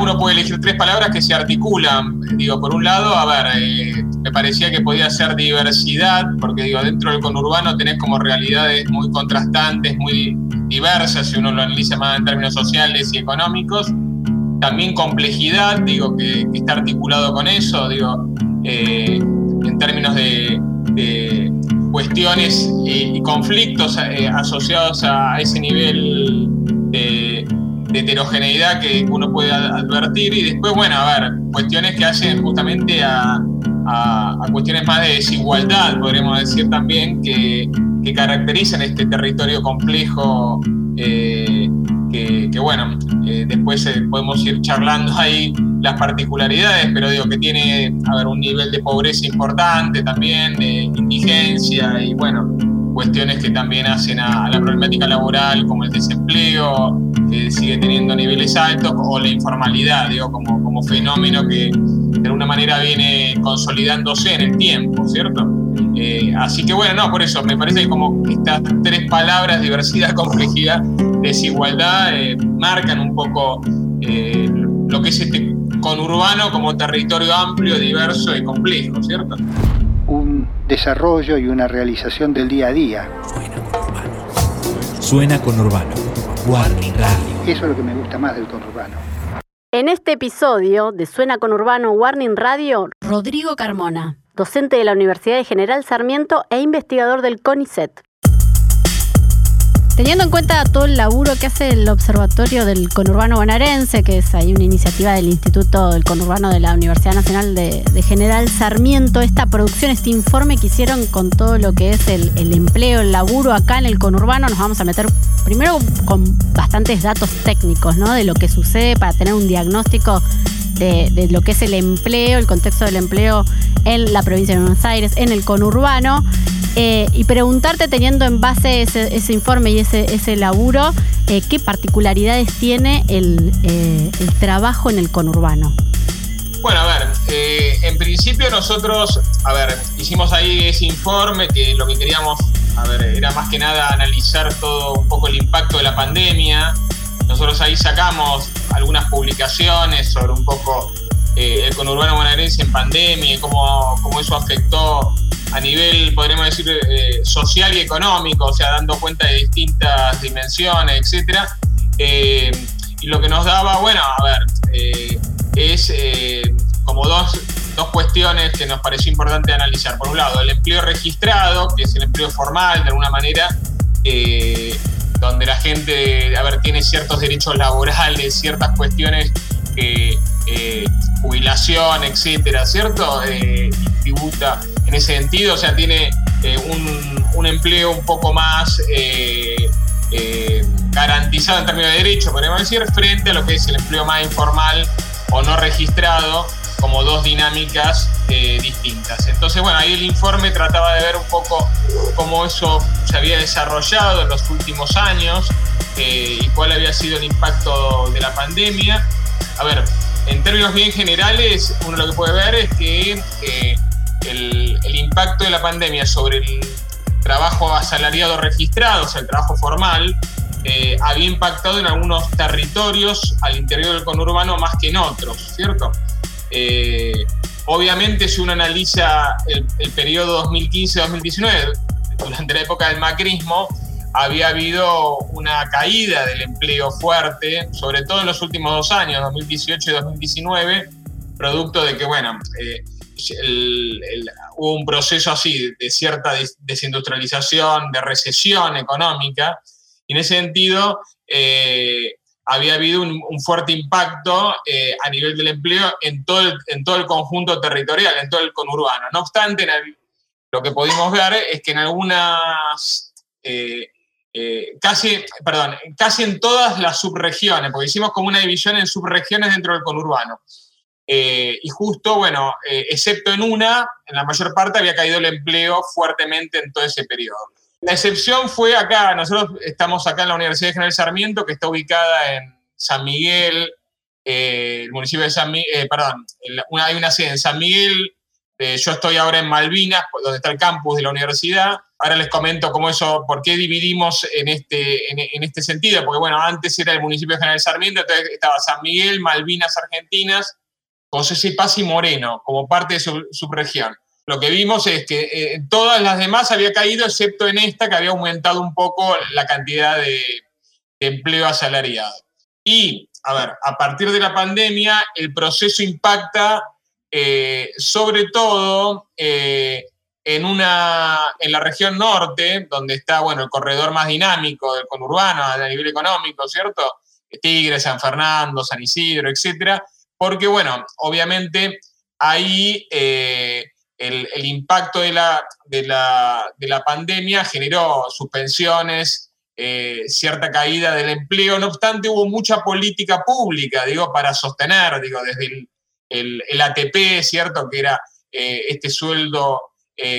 uno puede elegir tres palabras que se articulan. Digo, por un lado, a ver, eh, me parecía que podía ser diversidad, porque digo, dentro del conurbano tenés como realidades muy contrastantes, muy diversas, si uno lo analiza más en términos sociales y económicos. También complejidad, digo, que, está articulado con eso, digo, eh, en términos de, cuestiones y, conflictos eh, asociados a ese nivel de heterogeneidad que uno puede advertir y después, bueno, a ver, cuestiones que hacen justamente a, cuestiones más de desigualdad, podríamos decir también, que, caracterizan este territorio complejo, eh, que, bueno, eh, después eh, podemos ir charlando ahí las particularidades, pero digo que tiene, a ver, un nivel de pobreza importante también, de indigencia y bueno, cuestiones que también hacen a, la problemática laboral, como el desempleo, que sigue teniendo niveles altos, o la informalidad, digo, como, como fenómeno que de alguna manera viene consolidándose en el tiempo, ¿cierto? Eh, así que bueno, no, por eso me parece que como estas tres palabras, diversidad, complejidad, desigualdad, eh, marcan un poco eh, lo que es este conurbano como territorio amplio, diverso y complejo, ¿cierto? Desarrollo y una realización del día a día. Suena conurbano. Suena conurbano. Warning Radio. Eso es lo que me gusta más del conurbano. En este episodio de Suena Conurbano Warning Radio, Rodrigo Carmona, docente de la Universidad de General Sarmiento e investigador del CONICET. Teniendo en cuenta todo el laburo que hace el Observatorio del Conurbano Bonaerense, que es ahí una iniciativa del Instituto del Conurbano de la Universidad Nacional de, General Sarmiento, esta producción, este informe que hicieron con todo lo que es el, empleo, el laburo acá en el conurbano, nos vamos a meter primero con bastantes datos técnicos, ¿no? De lo que sucede para tener un diagnóstico de, lo que es el empleo, el contexto del empleo en la provincia de Buenos Aires, en el conurbano. Eh, y preguntarte, teniendo en base ese, informe y ese, ese laburo, eh, qué particularidades tiene el, eh, el, trabajo en el conurbano. Bueno, a ver, en principio nosotros, a ver, hicimos ahí ese informe que lo que queríamos, a ver, era más que nada analizar todo un poco el impacto de la pandemia. Nosotros ahí sacamos algunas publicaciones sobre un poco el conurbano bonaerense en pandemia cómo, cómo eso afectó a nivel, podríamos decir, eh, social y económico, o sea, dando cuenta de distintas dimensiones, etc. Eh, y lo que nos daba, bueno, a ver, eh, es como dos, dos cuestiones que nos pareció importante analizar. Por un lado, el empleo registrado, que es el empleo formal, de alguna manera, donde la gente, a ver, tiene ciertos derechos laborales, ciertas cuestiones que jubilación, etcétera, ¿cierto? y tributa en ese sentido, o sea, tiene eh, un, empleo un poco más eh, eh, garantizado en términos de derecho, podríamos decir, frente a lo que es el empleo más informal o no registrado, como dos dinámicas distintas. Entonces, bueno, ahí el informe trataba de ver un poco cómo eso se había desarrollado en los últimos años y cuál había sido el impacto de la pandemia. A ver, en términos bien generales, uno lo que puede ver es que el, impacto de la pandemia sobre el trabajo asalariado registrado, o sea, el trabajo formal, eh, había impactado en algunos territorios al interior del conurbano más que en otros, ¿cierto? Eh, obviamente, si uno analiza el, el periodo 2015-2019, durante la época del macrismo, había habido una caída del empleo fuerte, sobre todo en los últimos dos años, 2018 y 2019, producto de que, bueno, eh, hubo un proceso así de cierta desindustrialización, de recesión económica, y en ese sentido eh, había habido un, fuerte impacto eh, a nivel del empleo en todo, el, en todo el conjunto territorial, en todo el conurbano. No obstante, lo que pudimos ver es que en algunas... Eh, casi, perdón, casi en todas las subregiones, porque hicimos como una división en subregiones dentro del conurbano. Eh, y justo, bueno, eh, excepto en una, en la mayor parte había caído el empleo fuertemente en todo ese periodo. La excepción fue acá, nosotros estamos acá en la Universidad de General Sarmiento, que está ubicada en San Miguel, eh, el municipio de San Miguel, perdón, hay una sede en San Miguel, yo estoy ahora en Malvinas, donde está el campus de la universidad, ahora les comento cómo eso, por qué dividimos en este, en, este sentido, porque bueno, antes era el municipio de General Sarmiento, entonces estaba San Miguel, Malvinas Argentinas, José Paz y Moreno, como parte de su subregión. Lo que vimos es que eh, todas las demás había caído, excepto en esta, que había aumentado un poco la cantidad de, empleo asalariado. Y, a ver, a partir de la pandemia, el proceso impacta eh, sobre todo eh, en, una, en la región norte, donde está bueno, el corredor más dinámico del conurbano a nivel económico, ¿cierto? Tigre, San Fernando, San Isidro, etcétera, porque, bueno, obviamente ahí el, impacto de la, de, la, pandemia generó suspensiones, eh, cierta caída del empleo, no obstante hubo mucha política pública, digo, para sostener, digo, desde el, ATP, ¿cierto? Que era eh, este sueldo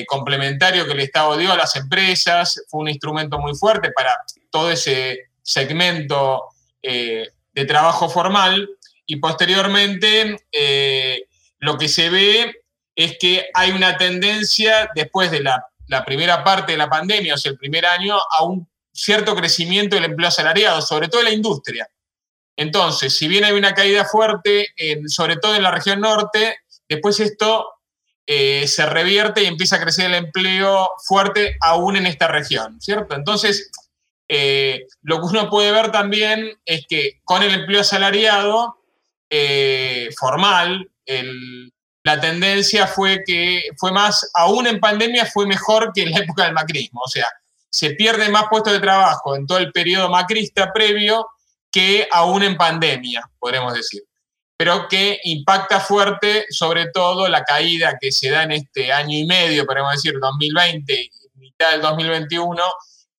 complementario que el Estado dio a las empresas, fue un instrumento muy fuerte para todo ese segmento de trabajo formal y posteriormente eh, lo que se ve es que hay una tendencia después de la, primera parte de la pandemia, o sea, el primer año, a un cierto crecimiento del empleo asalariado, sobre todo en la industria. Entonces, si bien hay una caída fuerte, sobre todo en la región norte, después esto eh, se revierte y empieza a crecer el empleo fuerte aún en esta región, ¿cierto? Entonces, eh, lo que uno puede ver también es que con el empleo asalariado eh, formal, la tendencia fue que fue más, aún en pandemia, fue mejor que en la época del macrismo. O sea, se pierde más puestos de trabajo en todo el periodo macrista previo que aún en pandemia, podremos decir. Pero que impacta fuerte, sobre todo, la caída que se da en este año y medio, podemos decir, 2020 y mitad del 2021,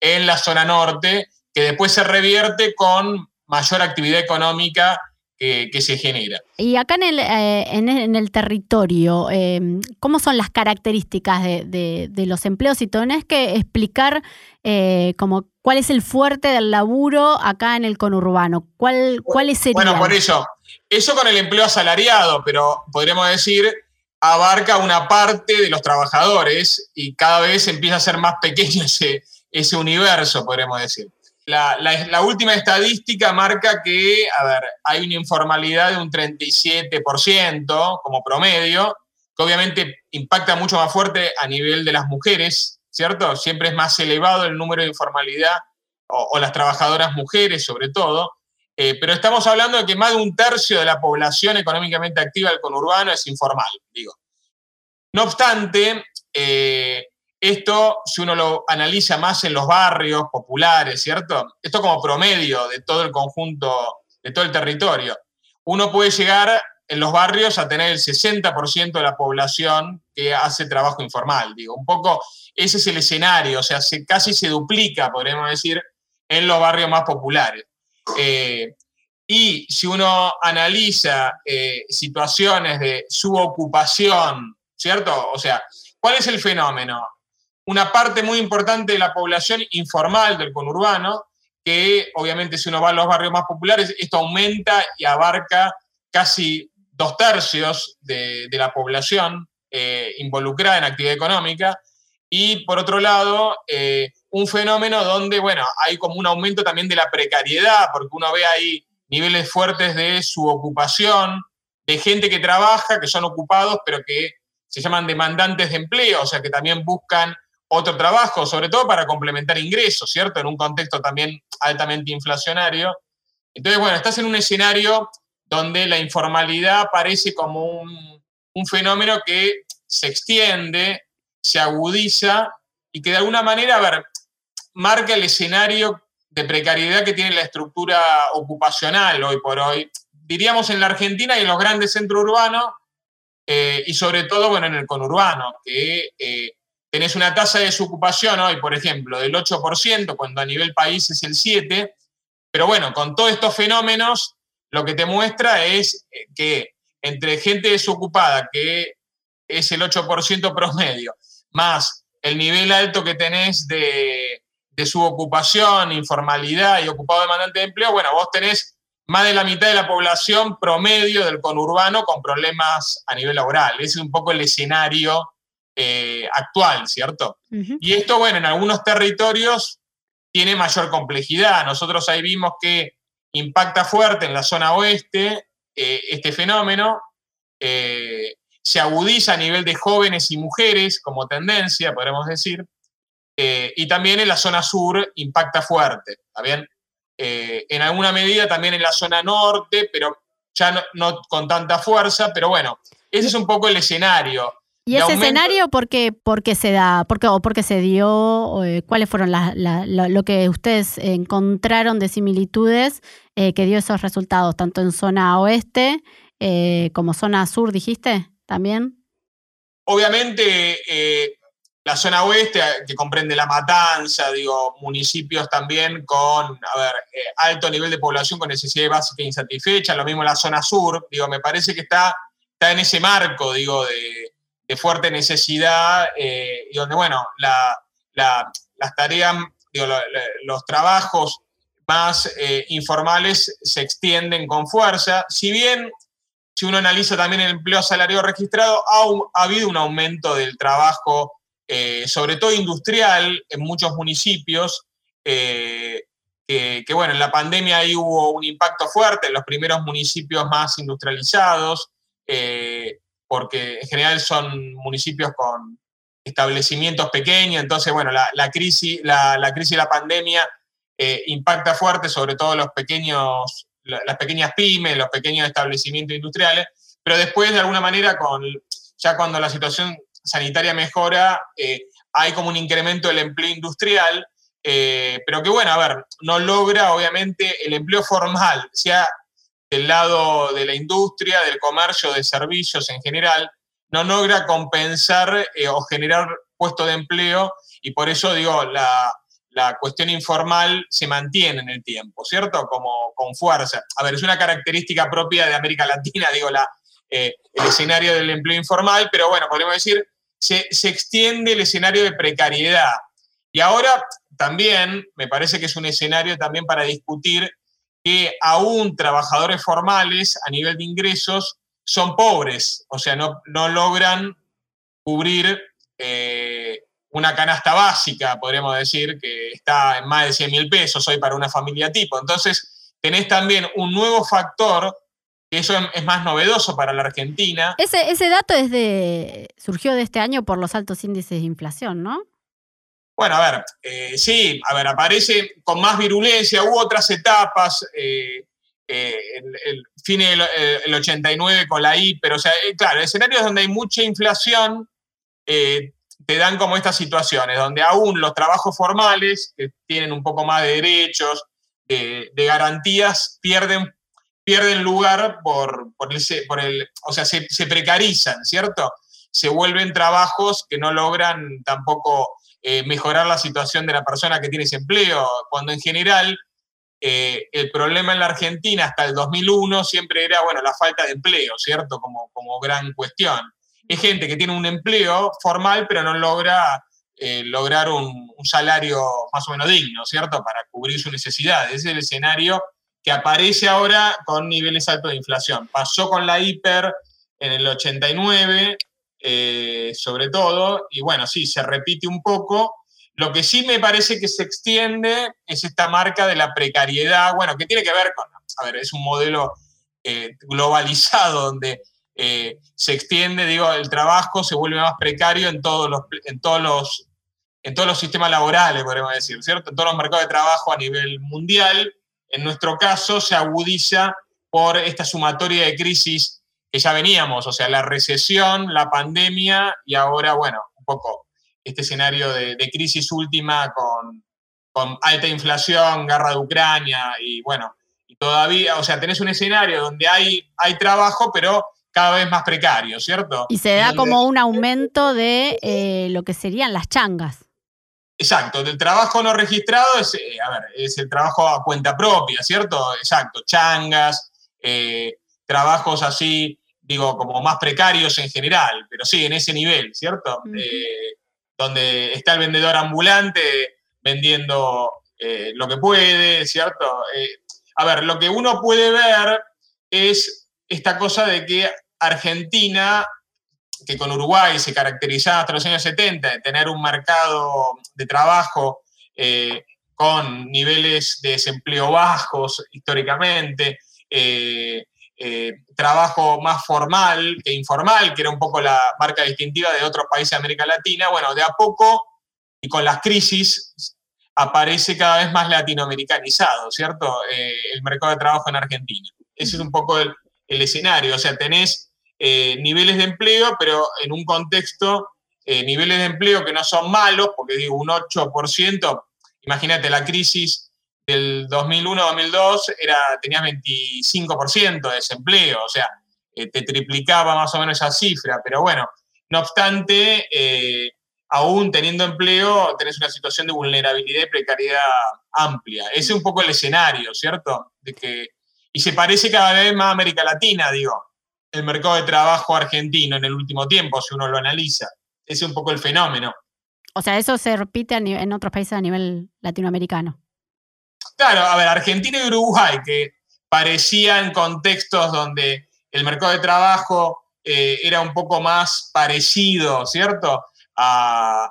en la zona norte, que después se revierte con mayor actividad económica que, se genera. Y acá en el, eh, en, el territorio, em, ¿cómo son las características de, los empleos? Si tenés que explicar eh, como cuál es el fuerte del laburo acá en el conurbano, ¿cuál, cuál es Bueno, por eso, eso con el empleo asalariado, pero podríamos decir abarca una parte de los trabajadores y cada vez empieza a ser más pequeño ese, ese universo, podríamos decir. La, última estadística marca que, hay una informalidad de un 37% como promedio, que obviamente impacta mucho más fuerte a nivel de las mujeres, ¿cierto? Siempre es más elevado el número de informalidad o, las trabajadoras mujeres sobre todo, eh, pero estamos hablando de que más de un tercio de la población económicamente activa del conurbano es informal, digo. No obstante, eh, esto, si uno lo analiza más en los barrios populares, ¿cierto? Esto como promedio de todo el conjunto, de todo el territorio. Uno puede llegar en los barrios a tener el 60% de la población que hace trabajo informal. Digo, un poco ese es el escenario, o sea, se, casi se duplica, podríamos decir, en los barrios más populares. Eh, y si uno analiza eh, situaciones de subocupación, ¿cierto? O sea, ¿cuál es el fenómeno? Una parte muy importante de la población informal del conurbano, que obviamente si uno va a los barrios más populares, esto aumenta y abarca casi dos tercios de, la población eh, involucrada en actividad económica. Y por otro lado, eh, un fenómeno donde, bueno, hay como un aumento también de la precariedad, porque uno ve ahí niveles fuertes de su ocupación, de gente que trabaja, que son ocupados, pero que se llaman demandantes de empleo, o sea, que también buscan otro trabajo, sobre todo para complementar ingresos, ¿cierto? En un contexto también altamente inflacionario. Entonces, bueno, estás en un escenario donde la informalidad parece como un, fenómeno que se extiende, se agudiza y que de alguna manera, a ver, marca el escenario de precariedad que tiene la estructura ocupacional hoy por hoy, diríamos en la Argentina y en los grandes centros urbanos, eh, y sobre todo, bueno, en el conurbano, que eh, tenés una tasa de desocupación hoy, por ejemplo, del 8%, cuando a nivel país es el 7%, pero bueno, con todos estos fenómenos, lo que te muestra es eh, que entre gente desocupada, que es el 8% promedio, más el nivel alto que tenés de, de subocupación, informalidad y ocupado demandante de empleo, bueno, vos tenés más de la mitad de la población promedio del conurbano con problemas a nivel laboral. Ese es un poco el escenario actual, ¿cierto? Y esto, bueno, en algunos territorios tiene mayor complejidad. Nosotros ahí vimos que impacta fuerte en la zona oeste este fenómeno, se agudiza a nivel de jóvenes y mujeres como tendencia, podríamos decir, eh, y también en la zona sur impacta fuerte, ¿está bien? Eh, en alguna medida también en la zona norte, pero ya no, con tanta fuerza, pero bueno, ese es un poco el escenario. ¿Y ese escenario por qué, se da? ¿Por qué, o por qué se dio? Eh, ¿Cuáles fueron lo que ustedes encontraron de similitudes que dio esos resultados, tanto en zona oeste como zona sur, dijiste? también? Obviamente, eh, la zona oeste, que comprende La Matanza, digo, municipios también con, a ver, eh, alto nivel de población con necesidades básicas insatisfechas, lo mismo la zona sur, digo, me parece que está, está en ese marco, digo, de, fuerte necesidad eh, y donde, bueno, las tareas, los trabajos más informales se extienden con fuerza, si bien si uno analiza también el empleo salario registrado, ha, habido un aumento del trabajo, eh, sobre todo industrial, en muchos municipios, eh, que, bueno, en la pandemia ahí hubo un impacto fuerte en los primeros municipios más industrializados, eh, porque en general son municipios con establecimientos pequeños, entonces, bueno, la, crisis, la, la, crisis la pandemia impacta fuerte sobre todo los pequeños las pequeñas pymes, los pequeños establecimientos industriales, pero después de alguna manera, con, ya cuando la situación sanitaria mejora, eh, hay como un incremento del empleo industrial, eh, pero que bueno, a ver, no logra obviamente el empleo formal, sea del lado de la industria, del comercio, de servicios en general, no logra compensar eh, o generar puestos de empleo y por eso digo, la, la cuestión informal se mantiene en el tiempo, ¿cierto? Como con fuerza. A ver, es una característica propia de América Latina, digo, la, eh, el escenario del empleo informal, pero bueno, podemos decir, se, se extiende el escenario de precariedad. Y ahora también me parece que es un escenario también para discutir que aún trabajadores formales a nivel de ingresos son pobres, o sea, no, no logran cubrir eh, una canasta básica, podríamos decir, que está en más de 100 mil pesos hoy para una familia tipo. Entonces, tenés también un nuevo factor, que eso es más novedoso para la Argentina. Ese, ese dato es de, surgió de este año por los altos índices de inflación, ¿no? Bueno, a ver, eh, sí, a ver, aparece con más virulencia, hubo otras etapas, eh, eh, el, fin del 89 con la I, pero o sea, claro, escenarios donde hay mucha inflación, te dan como estas situaciones, donde aún los trabajos formales, que tienen un poco más de derechos, de, garantías, pierden, pierden lugar por, por, por el, o sea, se, precarizan, ¿cierto? Se vuelven trabajos que no logran tampoco eh, mejorar la situación de la persona que tiene ese empleo, cuando en general eh, el problema en la Argentina hasta el 2001 siempre era, bueno, la falta de empleo, ¿cierto? Como, como gran cuestión es gente que tiene un empleo formal, pero no logra eh, lograr un, salario más o menos digno, ¿cierto? Para cubrir sus necesidades. Ese es el escenario que aparece ahora con niveles altos de inflación. Pasó con la hiper en el 89, eh, sobre todo, y bueno, sí, se repite un poco. Lo que sí me parece que se extiende es esta marca de la precariedad, bueno, que tiene que ver con, a ver, es un modelo eh, globalizado donde eh, se extiende, digo, el trabajo se vuelve más precario en todos los, en todos los, en todos los sistemas laborales, podemos decir, ¿cierto? En todos los mercados de trabajo a nivel mundial. En nuestro caso se agudiza por esta sumatoria de crisis que ya veníamos, o sea, la recesión, la pandemia y ahora, bueno, un poco este escenario de, crisis última con, con alta inflación, guerra de Ucrania y bueno, y todavía, o sea, tenés un escenario donde hay, hay trabajo, pero cada vez más precario, ¿cierto? Y se da como un aumento de eh, lo que serían las changas. Exacto, del trabajo no registrado es, eh, a ver, es el trabajo a cuenta propia, ¿cierto? Exacto, changas, eh, trabajos así, digo, como más precarios en general, pero sí, en ese nivel, ¿cierto? donde está el vendedor ambulante vendiendo lo que puede, ¿cierto? a ver, lo que uno puede ver es esta cosa de que Argentina que con Uruguay se caracterizaba hasta los años 70 de tener un mercado de trabajo eh, con niveles de desempleo bajos históricamente, eh, trabajo más formal que informal, que era un poco la marca distintiva de otros países de América Latina, bueno, de a poco y con las crisis aparece cada vez más latinoamericanizado, ¿cierto? el mercado de trabajo en Argentina. Ese es un poco el, escenario, o sea, tenés eh, niveles de empleo, pero en un contexto, eh, niveles de empleo que no son malos, porque digo, un 8%, imagínate la crisis del 2001-2002, era, tenías 25% de desempleo, o sea, eh, te triplicaba más o menos esa cifra, pero bueno, no obstante, aún teniendo empleo, tenés una situación de vulnerabilidad y precariedad amplia. Ese es un poco el escenario, ¿cierto? Y se parece cada vez más a América Latina, digo el mercado de trabajo argentino en el último tiempo, si uno lo analiza. Ese es un poco el fenómeno. O sea, eso se repite en otros países a nivel latinoamericano. Claro, a ver, Argentina y Uruguay, que parecían contextos donde el mercado de trabajo eh, era un poco más parecido, ¿cierto? A,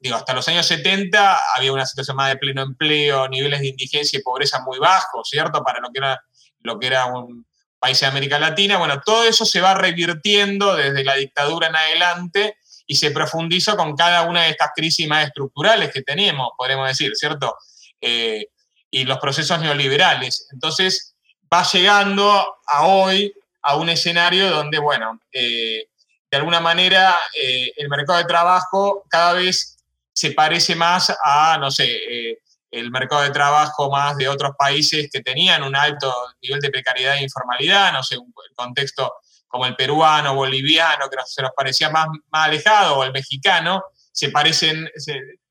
digo, hasta los años 70 había una situación más de pleno empleo, niveles de indigencia y pobreza muy bajos, ¿cierto? Para lo que era, lo que era un, países de América Latina. Bueno, todo eso se va revirtiendo desde la dictadura en adelante y se profundiza con cada una de estas crisis más estructurales que tenemos, podemos decir, ¿cierto? Eh, y los procesos neoliberales. Entonces, va llegando a hoy a un escenario donde, bueno, eh, de alguna manera eh, el mercado de trabajo cada vez se parece más a, no sé, el mercado de trabajo más de otros países que tenían un alto nivel de precariedad e informalidad, no sé, un contexto como el peruano, boliviano, que se nos parecía más, más alejado, o el mexicano, se parecen,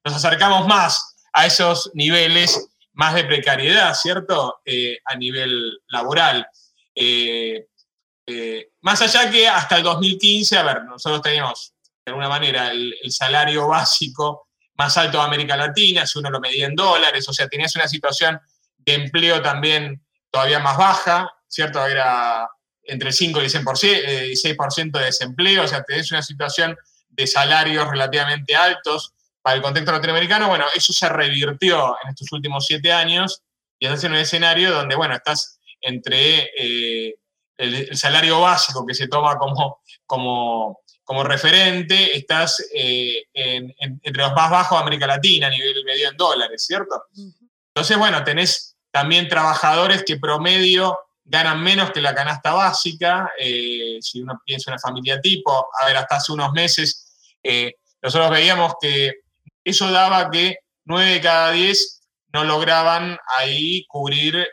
nos acercamos más a esos niveles más de precariedad, ¿cierto? Eh, a nivel laboral. Eh, eh, más allá que hasta el 2015, a ver, nosotros teníamos de alguna manera el salario básico más alto de América Latina, si uno lo medía en dólares, o sea, tenías una situación de empleo también todavía más baja, ¿cierto? Era entre el 5 y el 6% de desempleo, o sea, tenés una situación de salarios relativamente altos para el contexto latinoamericano. Bueno, eso se revirtió en estos últimos siete años y estás en un escenario donde, bueno, estás entre eh, el, salario básico que se toma como, como como referente, estás eh, entre los más bajos de América Latina a nivel medio en dólares, ¿cierto? Entonces, bueno, tenés también trabajadores que promedio ganan menos que la canasta básica, eh, si uno piensa en una familia tipo, a ver, hasta hace unos meses nosotros veíamos que eso daba que 9 de cada 10 no lograban ahí cubrir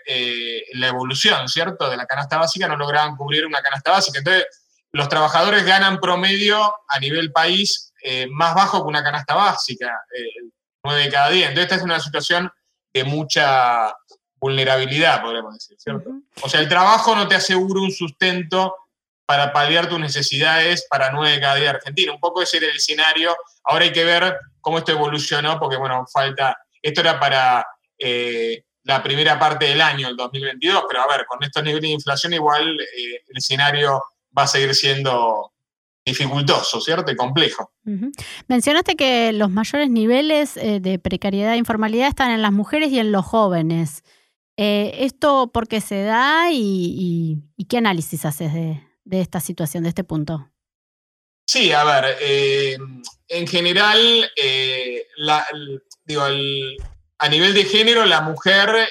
la evolución, ¿cierto? De la canasta básica, no lograban cubrir una canasta básica. Entonces, los trabajadores ganan promedio a nivel país eh, más bajo que una canasta básica, eh, 9 de cada 10. Entonces, esta es una situación de mucha vulnerabilidad, podríamos decir, ¿cierto? O sea, el trabajo no te asegura un sustento para paliar tus necesidades para 9 de cada 10 Argentina. Un poco ese era el escenario. Ahora hay que ver cómo esto evolucionó, porque, bueno, falta. Esto era para eh, la primera parte del año, el 2022, pero a ver, con estos niveles de inflación, igual eh, el escenario va a seguir siendo dificultoso, ¿cierto? Y complejo. Mencionaste que los mayores niveles eh, de precariedad e informalidad están en las mujeres y en los jóvenes. ¿Esto por qué se da y, qué análisis haces de, esta situación, de este punto? Sí, a ver, eh, en general, digo, a nivel de género, la mujer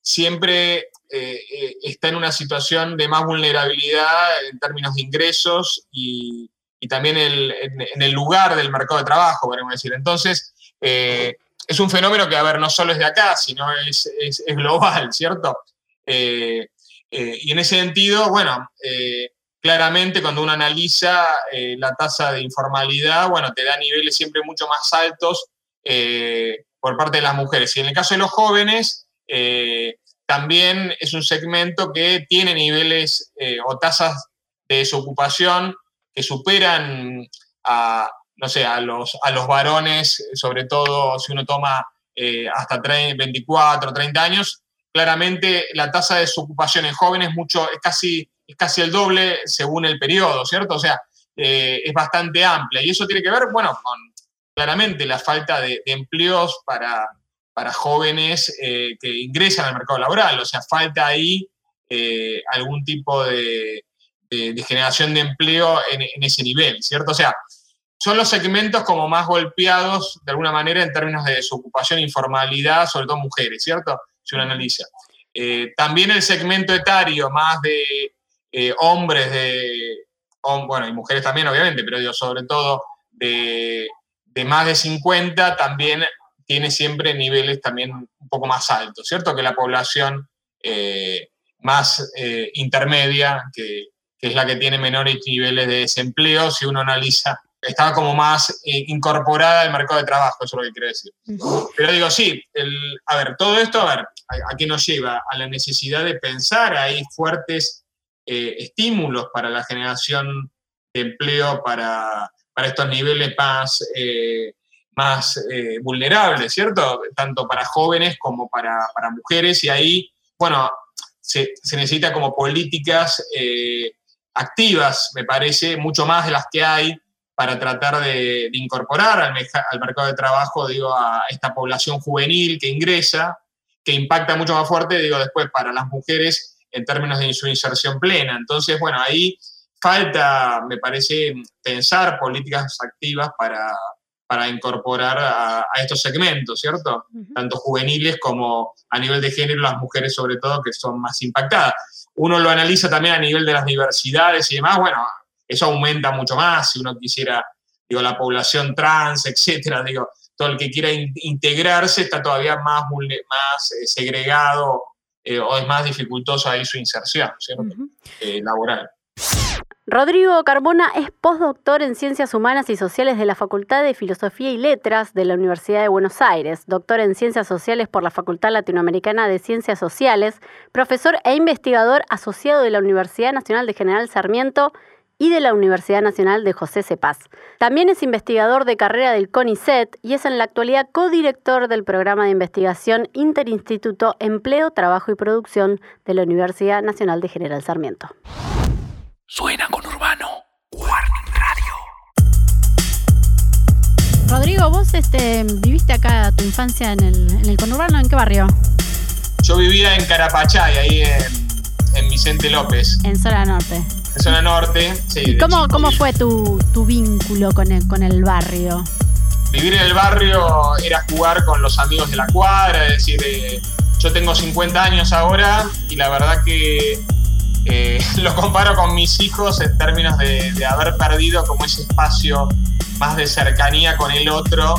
siempre eh, eh, está en una situación de más vulnerabilidad en términos de ingresos y, también en, el lugar del mercado de trabajo, podemos decir. Entonces, eh, es un fenómeno que, a ver, no solo es de acá, sino es, global, ¿cierto? Y en ese sentido, bueno, claramente cuando uno analiza la tasa de informalidad, bueno, te da niveles siempre mucho más altos por parte de las mujeres. Y en el caso de los jóvenes, también es un segmento que tiene niveles eh, o tasas de desocupación que superan a, no sé, a los, a los varones, sobre todo si uno toma eh, hasta 24, 30 años, claramente la tasa de desocupación en jóvenes mucho, es, casi, es casi el doble según el periodo, ¿cierto? O sea, eh, es bastante amplia. Y eso tiene que ver, bueno, con claramente la falta de, empleos para, para jóvenes eh, que ingresan al mercado laboral. O sea, falta ahí eh, algún tipo de, generación de empleo en, en, ese nivel, ¿cierto? O sea, son los segmentos como más golpeados de alguna manera en términos de desocupación e informalidad, sobre todo mujeres, ¿cierto? Si uno analiza. Eh, también el segmento etario más de eh, hombres, de, bueno, y mujeres también obviamente, pero digo, sobre todo de, más de 50, también tiene siempre niveles también un poco más altos, ¿cierto? Que la población eh, más intermedia, que, que es la que tiene menores niveles de desempleo, si uno analiza estaba como más incorporada al mercado de trabajo, eso es lo que quiero decir. Pero digo, sí, a ver, todo esto, a ver, ¿a, qué nos lleva? A la necesidad de pensar, hay fuertes eh, estímulos para la generación de empleo para, estos niveles más, eh, más eh, vulnerables, ¿cierto? Tanto para jóvenes como para, mujeres, y ahí, bueno, se, necesita como políticas activas, me parece, mucho más de las que hay para tratar de, incorporar al, al, mercado de trabajo, digo, a esta población juvenil que ingresa, que impacta mucho más fuerte, digo, después para las mujeres en términos de su inserción plena. Entonces, bueno, ahí falta, me parece, pensar políticas activas para, para incorporar a, estos segmentos, ¿cierto? Tanto juveniles como a nivel de género, las mujeres sobre todo, que son más impactadas. Uno lo analiza también a nivel de las diversidades y demás, bueno, eso aumenta mucho más si uno quisiera, digo, la población trans, etcétera, digo, todo el que quiera integrarse está todavía más, más eh, segregado eh, o es más dificultoso ahí su inserción eh, laboral. Rodrigo Carbona es postdoctor en Ciencias Humanas y Sociales de la Facultad de Filosofía y Letras de la Universidad de Buenos Aires, doctor en Ciencias Sociales por la Facultad Latinoamericana de Ciencias Sociales, profesor e investigador asociado de la Universidad Nacional de General Sarmiento y de la Universidad Nacional de José Cepaz. También es investigador de carrera del CONICET y es en la actualidad codirector del programa de investigación Interinstituto Empleo, Trabajo y Producción de la Universidad Nacional de General Sarmiento. Suena con Urbano. Warning Radio. Rodrigo, vos este, viviste acá tu infancia en el, en el conurbano, ¿en qué barrio? Yo vivía en Carapachay, ahí en, en Vicente López. En zona norte zona norte. Sí, ¿Y cómo, cómo fue tu, vínculo con el, con el barrio? Vivir en el barrio era jugar con los amigos de la cuadra, es decir, eh, yo tengo 50 años ahora y la verdad que eh, lo comparo con mis hijos en términos de, haber perdido como ese espacio más de cercanía con el otro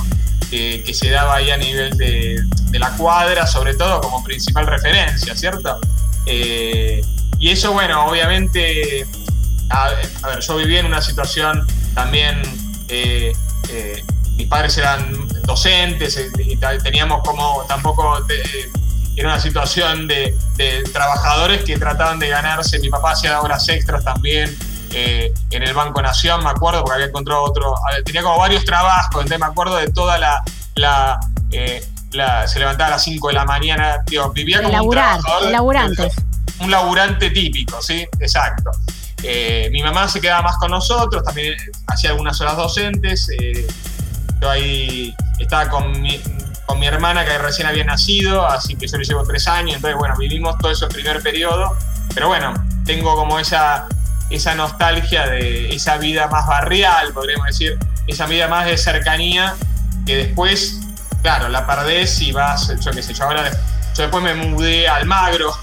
que se daba ahí a nivel de, la cuadra, sobre todo como principal referencia, ¿cierto? Eh, y eso, bueno, obviamente a, ver, yo viví en una situación también, eh, eh, mis padres eran docentes eh, y teníamos como tampoco, era una situación de, trabajadores que trataban de ganarse, mi papá hacía horas extras también. en el Banco Nación, me acuerdo, porque había encontrado otro, tenía como varios trabajos, entonces me acuerdo de toda la, la, se levantaba a las 5 de la mañana, vivía como un trabajador. Un laburante típico, ¿sí? Exacto. Eh, mi mamá se quedaba más con nosotros, también hacía algunas horas docentes. Eh, yo ahí estaba con mi, con mi hermana que recién había nacido, así que yo le llevo tres años, entonces bueno, vivimos todo ese primer periodo, pero bueno, tengo como esa, esa nostalgia de esa vida más barrial, podríamos decir, esa vida más de cercanía, que después, claro, la perdés y vas, yo qué sé, yo ahora, yo después me mudé al Magro,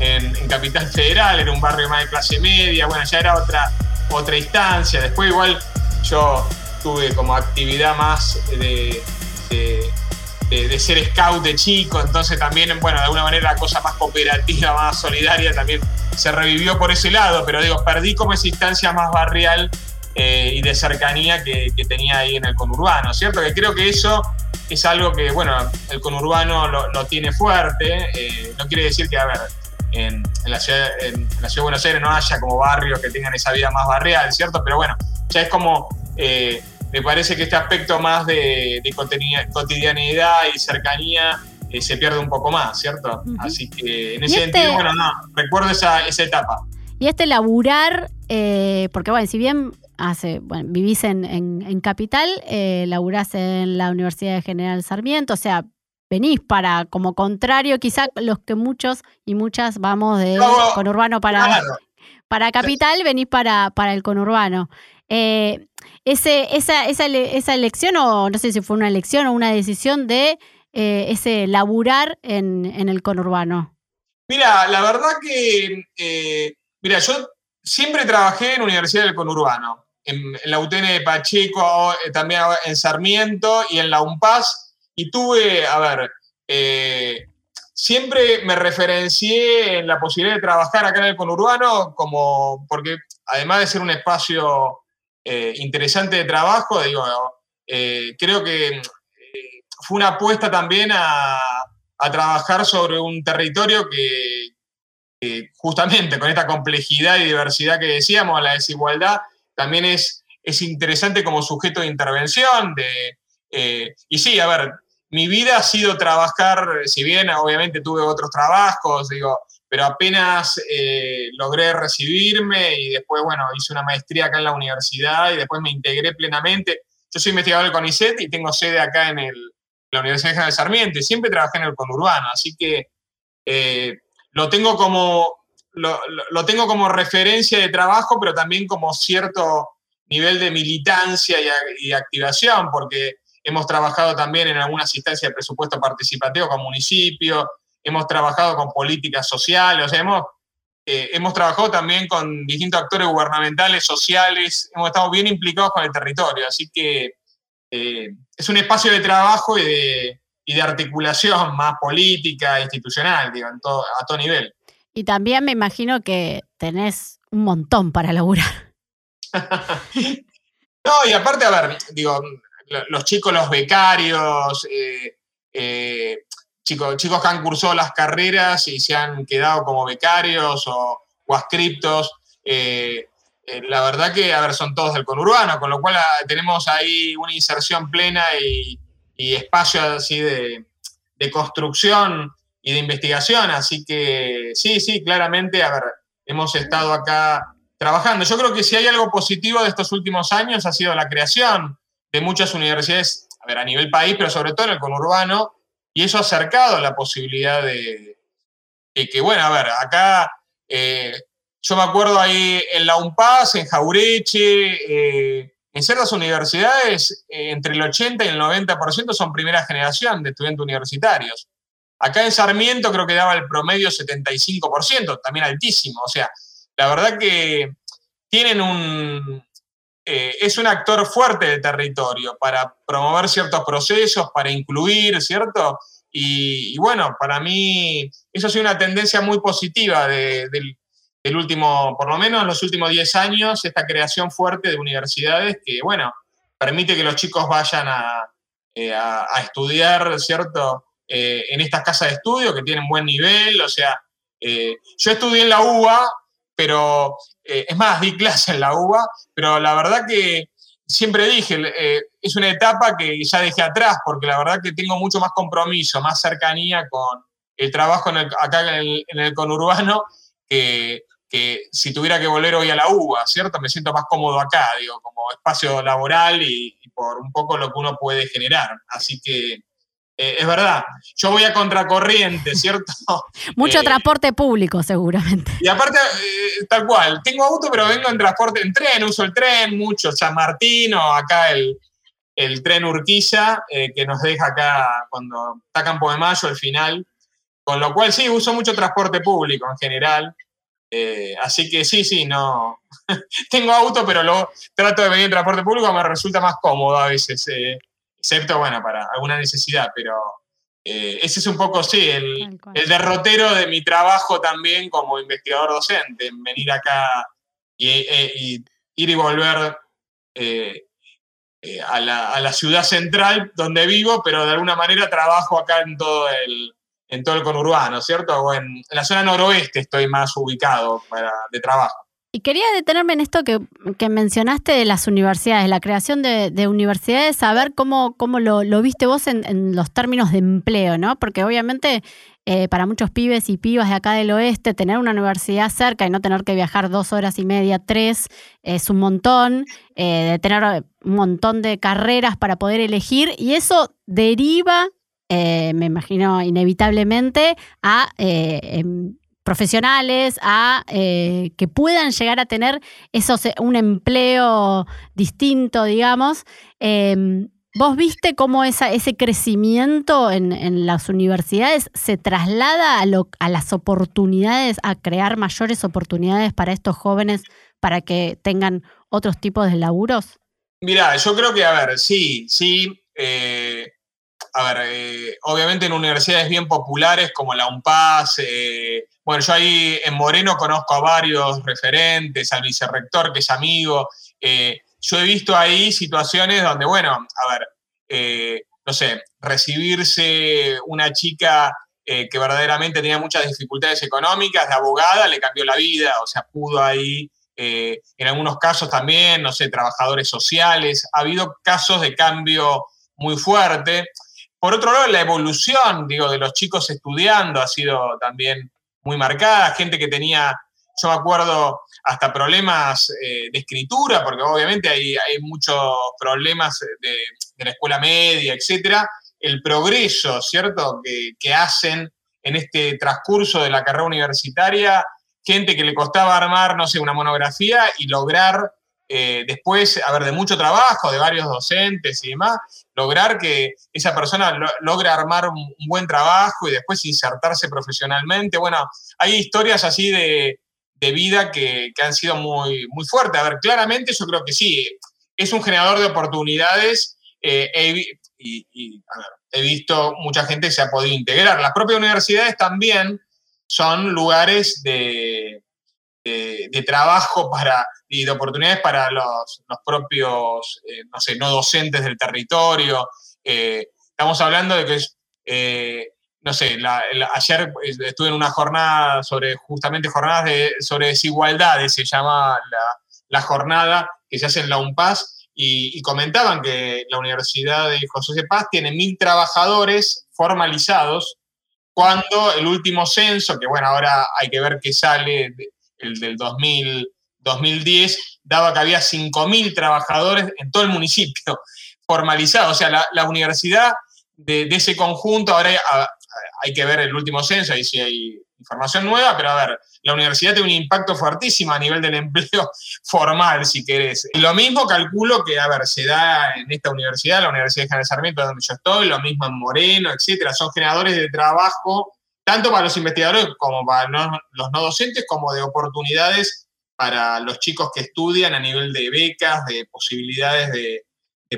en, Capital Federal, era un barrio más de clase media, bueno, ya era otra, otra instancia. Después igual yo tuve como actividad más de, de, ser scout de chico, entonces también, bueno, de alguna manera la cosa más cooperativa, más solidaria también se revivió por ese lado, pero digo, perdí como esa instancia más barrial eh, y de cercanía que, tenía ahí en el conurbano, ¿cierto? Que creo que eso es algo que, bueno, el conurbano lo, tiene fuerte, eh, no quiere decir que, a ver, en, la ciudad, en, la ciudad de Buenos Aires no haya como barrios que tengan esa vida más barrial, ¿cierto? Pero bueno, ya es como, eh, me parece que este aspecto más de, cotidianidad y cercanía eh, se pierde un poco más, ¿cierto? Así que en ese este sentido, bueno, no, recuerdo esa, esa etapa. Y este laburar, eh, porque bueno, si bien hace, bueno, vivís en, en, Capital, eh, laburás en la Universidad de General Sarmiento, o sea, venís para, como contrario, quizá los que muchos y muchas vamos de conurbano para, para Capital, venís para, para el conurbano. Eh, ese, esa, esa, esa, elección, o no sé si fue una elección o una decisión de eh, ese laburar en, en, el conurbano. Mira, la verdad que, eh, mira, yo siempre trabajé en Universidad del Conurbano, en, la UTN de Pacheco, también en Sarmiento y en la UNPAS, y tuve, a ver, siempre me referencié en la posibilidad de trabajar acá en el conurbano, como, porque además de ser un espacio eh, interesante de trabajo, digo, eh, creo que eh, fue una apuesta también a, trabajar sobre un territorio que, justamente con esta complejidad y diversidad que decíamos, la desigualdad, también es, es interesante como sujeto de intervención. De, y sí, a ver, mi vida ha sido trabajar, si bien obviamente tuve otros trabajos, digo, pero apenas eh, logré recibirme y después, bueno, hice una maestría acá en la universidad y después me integré plenamente. Yo soy investigador del CONICET y tengo sede acá en el, la Universidad de Sarmiento y siempre trabajé en el conurbano, así que eh, lo, tengo como, lo, lo, tengo como referencia de trabajo, pero también como cierto nivel de militancia y, y activación, porque hemos trabajado también en alguna asistencia de presupuesto participativo con municipios, hemos trabajado con políticas sociales, o sea, hemos, eh, hemos trabajado también con distintos actores gubernamentales, sociales, hemos estado bien implicados con el territorio, así que eh, es un espacio de trabajo y de, y de articulación más política, institucional, digo, a todo nivel. Y también me imagino que tenés un montón para laburar. no, y aparte, a ver, digo, los chicos, los becarios, eh, chicos, chicos que han cursado las carreras y se han quedado como becarios o, o ascriptos. Eh, eh, la verdad que, a ver, son todos del conurbano, con lo cual ah, tenemos ahí una inserción plena y, espacio así de, construcción y de investigación. Así que sí, sí, claramente, hemos estado acá trabajando. Yo creo que si hay algo positivo de estos últimos años ha sido la creación de muchas universidades, a ver, a nivel país, pero sobre todo en el conurbano, y eso ha acercado la posibilidad de, que, bueno, a ver, acá eh, yo me acuerdo ahí en la UNPAS, en Jaureche, eh, en ciertas universidades, eh, entre el 80 y el 90% son primera generación de estudiantes universitarios. Acá en Sarmiento creo que daba el promedio 75%, también altísimo. O sea, la verdad que tienen un, es un actor fuerte del territorio para promover ciertos procesos, para incluir, ¿cierto? Y, bueno, para mí eso ha sido una tendencia muy positiva del, último, por lo menos en los últimos 10 años, esta creación fuerte de universidades que, bueno, permite que los chicos vayan a, eh, estudiar, ¿cierto? Eh, en estas casas de estudio que tienen buen nivel, o sea, eh, yo estudié en la UBA, pero es más, di clase en la UBA, pero la verdad que siempre dije, eh, es una etapa que ya dejé atrás, porque la verdad que tengo mucho más compromiso, más cercanía con el trabajo acá en el, conurbano, que, si tuviera que volver hoy a la UBA, ¿cierto? Me siento más cómodo acá, digo, como espacio laboral y, por un poco lo que uno puede generar. Así que eh, es verdad, yo voy a contracorriente, ¿cierto? Mucho eh, transporte público, seguramente. Y aparte, eh, tal cual, tengo auto, pero vengo en transporte en tren, uso el tren mucho, San Martín o acá el, tren Urquiza, que nos deja acá cuando está Campo de Mayo, el final. Con lo cual, sí, uso mucho transporte público en general. así que sí, sí, no. tengo auto, pero lo trato de venir en transporte público, me resulta más cómodo a veces excepto, bueno, para alguna necesidad, pero eh, ese es un poco, sí, el, derrotero de mi trabajo también como investigador docente, venir acá y, e, ir y volver eh, eh, a, la, ciudad central donde vivo, pero de alguna manera trabajo acá en todo el, en todo el conurbano, ¿cierto? O en, la zona noroeste estoy más ubicado para, de trabajo. Y quería detenerme en esto que, mencionaste de las universidades, la creación de, universidades, saber cómo, cómo lo, viste vos en, los términos de empleo, ¿no? Porque obviamente eh, para muchos pibes y pibas de acá del oeste, tener una universidad cerca y no tener que viajar dos horas y media, tres, es un montón, eh, de tener un montón de carreras para poder elegir, y eso deriva, eh, me imagino inevitablemente, a em, profesionales a eh, que puedan llegar a tener esos, eh, un empleo distinto, digamos. Em, ¿Vos viste cómo esa, ese crecimiento en, las universidades se traslada a, a las oportunidades, a crear mayores oportunidades para estos jóvenes para que tengan otros tipos de laburos? Mira, yo creo que, a ver, sí, sí. Eh, a ver, obviamente en universidades bien populares como la UNPAS, bueno, yo ahí en Moreno conozco a varios referentes, al vicerrector que es amigo. Eh, yo he visto ahí situaciones donde, bueno, a ver, eh, no sé, recibirse una chica eh, que verdaderamente tenía muchas dificultades económicas, de abogada, le cambió la vida, o sea, pudo ahí, en algunos casos también, no sé, trabajadores sociales, ha habido casos de cambio muy fuerte. Por otro lado, la evolución, digo, de los chicos estudiando ha sido también muy marcada, gente que tenía, yo me acuerdo, hasta problemas eh, de escritura, porque obviamente hay, muchos problemas de, la escuela media, etcétera. El progreso, ¿cierto?, que, hacen en este transcurso de la carrera universitaria, gente que le costaba armar, no sé, una monografía y lograr eh, después, a ver, de mucho trabajo, de varios docentes y demás, lograr que esa persona logre armar un, buen trabajo y después insertarse profesionalmente. Bueno, hay historias así de, vida que, han sido muy, muy fuertes. A ver, claramente yo creo que sí, es un generador de oportunidades eh, y, he visto mucha gente que se ha podido integrar. Las propias universidades también son lugares de, de trabajo para y de oportunidades para los, propios, eh, no sé, no docentes del territorio. Eh, estamos hablando de que, eh, no sé, ayer estuve en una jornada sobre, justamente jornadas sobre desigualdades, se llama la, jornada que se hace en la UNPAS, y, comentaban que la Universidad de José de Paz tiene mil trabajadores formalizados, cuando el último censo, que bueno, ahora hay que ver qué sale, el del 2000, 2010 daba que había 5.000 trabajadores en todo el municipio formalizados. O sea, la, universidad de, ese conjunto, ahora hay, que ver el último censo, ahí sí hay información nueva, pero a ver, la universidad tiene un impacto fuertísimo a nivel del empleo formal, si querés. Y lo mismo calculo que, a ver, se da en esta universidad, la Universidad de General Sarmiento, donde yo estoy, lo mismo en Moreno, etcétera. Son generadores de trabajo, tanto para los investigadores como para los no docentes, como de oportunidades para los chicos que estudian a nivel de becas, de posibilidades de,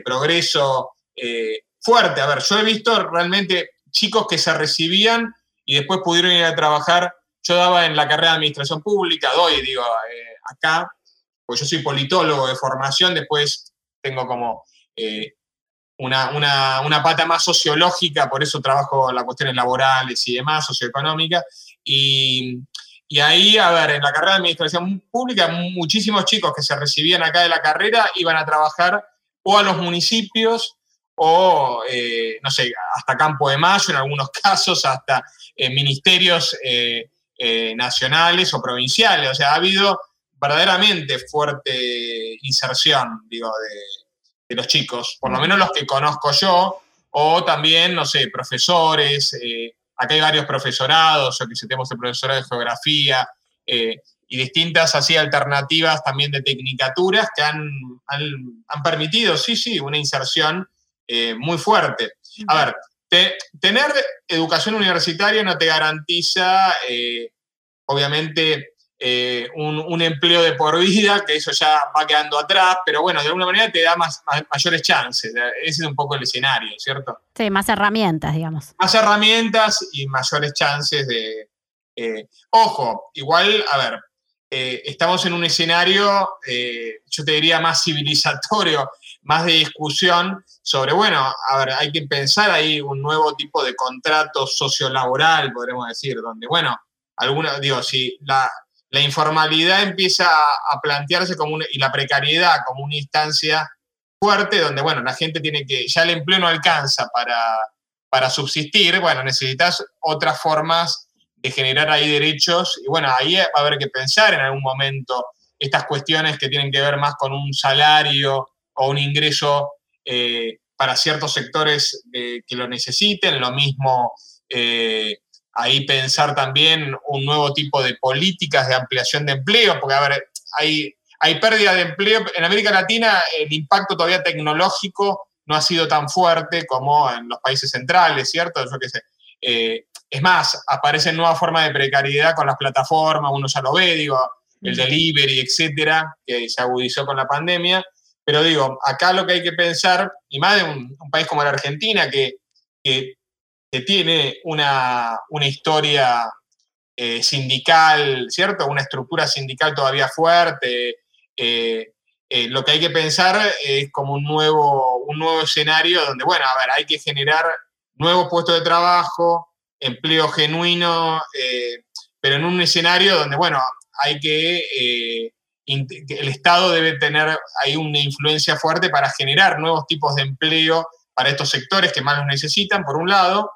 progreso eh, fuerte. A ver, yo he visto realmente chicos que se recibían y después pudieron ir a trabajar. Yo daba en la carrera de administración pública, doy, digo, eh, acá, pues yo soy politólogo de formación, después tengo como eh, una, una, pata más sociológica, por eso trabajo las cuestiones laborales y demás, socioeconómicas, y, y ahí, a ver, en la carrera de administración pública, muchísimos chicos que se recibían acá de la carrera iban a trabajar o a los municipios o, eh, no sé, hasta Campo de Mayo en algunos casos, hasta eh, ministerios eh, nacionales o provinciales. O sea, ha habido verdaderamente fuerte inserción, digo, de, de los chicos, por lo menos los que conozco yo, o también, no sé, profesores, Acá hay varios profesorados, yo que sé, tenemos el profesorado de geografía eh, y distintas así alternativas también de tecnicaturas que han, han, permitido, sí, sí, una inserción eh, muy fuerte. A ver, tener educación universitaria no te garantiza, eh, obviamente, eh, un, empleo de por vida, que eso ya va quedando atrás, pero bueno, de alguna manera te da más, mayores chances. Ese es un poco el escenario, ¿cierto? Sí, más herramientas, digamos. Más herramientas y mayores chances de... Eh, ojo, igual, a ver, eh, estamos en un escenario, yo te diría, más civilizatorio, más de discusión sobre, bueno, a ver, hay que pensar ahí un nuevo tipo de contrato sociolaboral, podremos decir, donde, bueno, alguna, digo, si la, la informalidad empieza a plantearse como una, y la precariedad como una instancia fuerte donde, bueno, la gente tiene que, ya el empleo no alcanza para, para subsistir, bueno, necesitas otras formas de generar ahí derechos y bueno, ahí va a haber que pensar en algún momento estas cuestiones que tienen que ver más con un salario o un ingreso eh, para ciertos sectores eh, que lo necesiten, lo mismo eh, ahí pensar también un nuevo tipo de políticas de ampliación de empleo, porque a ver, hay, hay pérdida de empleo. En América Latina el impacto todavía tecnológico no ha sido tan fuerte como en los países centrales, ¿cierto? Yo qué sé. Eh, es más, aparecen nuevas formas de precariedad con las plataformas, uno ya lo ve, digo, el delivery, etcétera, que se agudizó con la pandemia. Pero digo, acá lo que hay que pensar, y más de un, país como la Argentina, que, que, tiene una, una historia eh, sindical, ¿cierto? Una estructura sindical todavía fuerte. Eh, eh, lo que hay que pensar es como un nuevo, un nuevo escenario donde, bueno, a ver, hay que generar nuevos puestos de trabajo, empleo genuino, pero en un escenario donde, bueno, hay que, el Estado debe tener ahí una influencia fuerte para generar nuevos tipos de empleo para estos sectores que más los necesitan, por un lado,